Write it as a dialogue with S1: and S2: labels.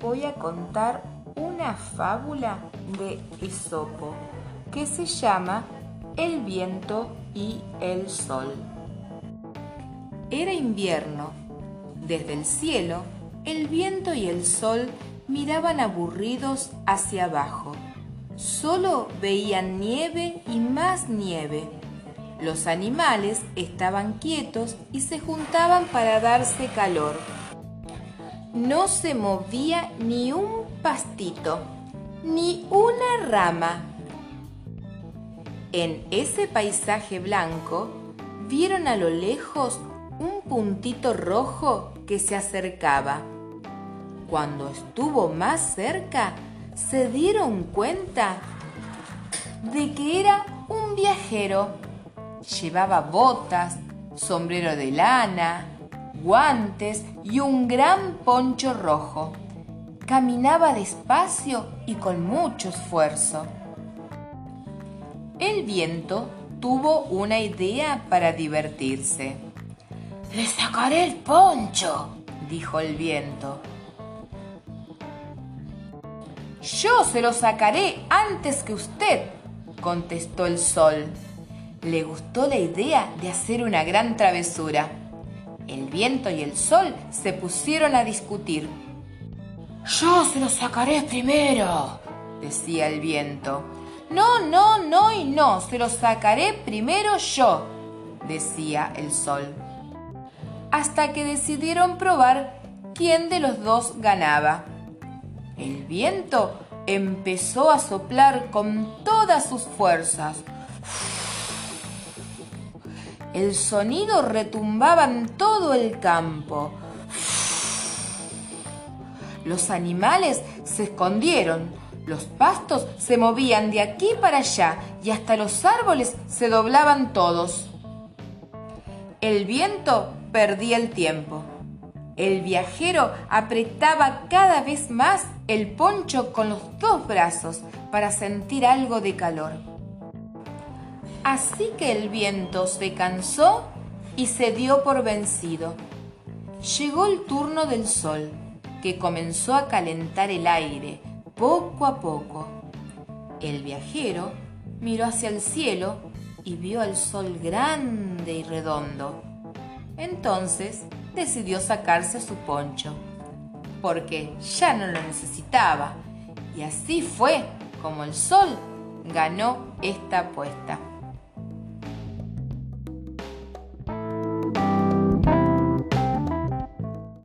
S1: voy a contar una fábula de Esopo que se llama El viento y el sol. Era invierno. Desde el cielo, el viento y el sol miraban aburridos hacia abajo. Solo veían nieve y más nieve. Los animales estaban quietos y se juntaban para darse calor. No se movía ni un pastito, ni una rama. En ese paisaje blanco vieron a lo lejos un puntito rojo que se acercaba. Cuando estuvo más cerca, se dieron cuenta de que era un viajero. Llevaba botas, sombrero de lana, guantes y un gran poncho rojo. Caminaba despacio y con mucho esfuerzo. El viento tuvo una idea para divertirse.
S2: Le sacaré el poncho,
S1: dijo el viento. Yo se lo sacaré antes que usted, contestó el sol. Le gustó la idea de hacer una gran travesura. El viento y el sol se pusieron a discutir.
S2: Yo se lo sacaré primero,
S1: decía el viento. No, no, no y no, se lo sacaré primero yo, decía el sol. Hasta que decidieron probar quién de los dos ganaba. El viento empezó a soplar con todas sus fuerzas. El sonido retumbaba en todo el campo. Los animales se escondieron, los pastos se movían de aquí para allá y hasta los árboles se doblaban todos. El viento perdía el tiempo. El viajero apretaba cada vez más el poncho con los dos brazos para sentir algo de calor. Así que el viento se cansó y se dio por vencido. Llegó el turno del sol, que comenzó a calentar el aire poco a poco. El viajero miró hacia el cielo y vio al sol grande y redondo. Entonces decidió sacarse su poncho, porque ya no lo necesitaba. Y así fue como el sol ganó esta apuesta.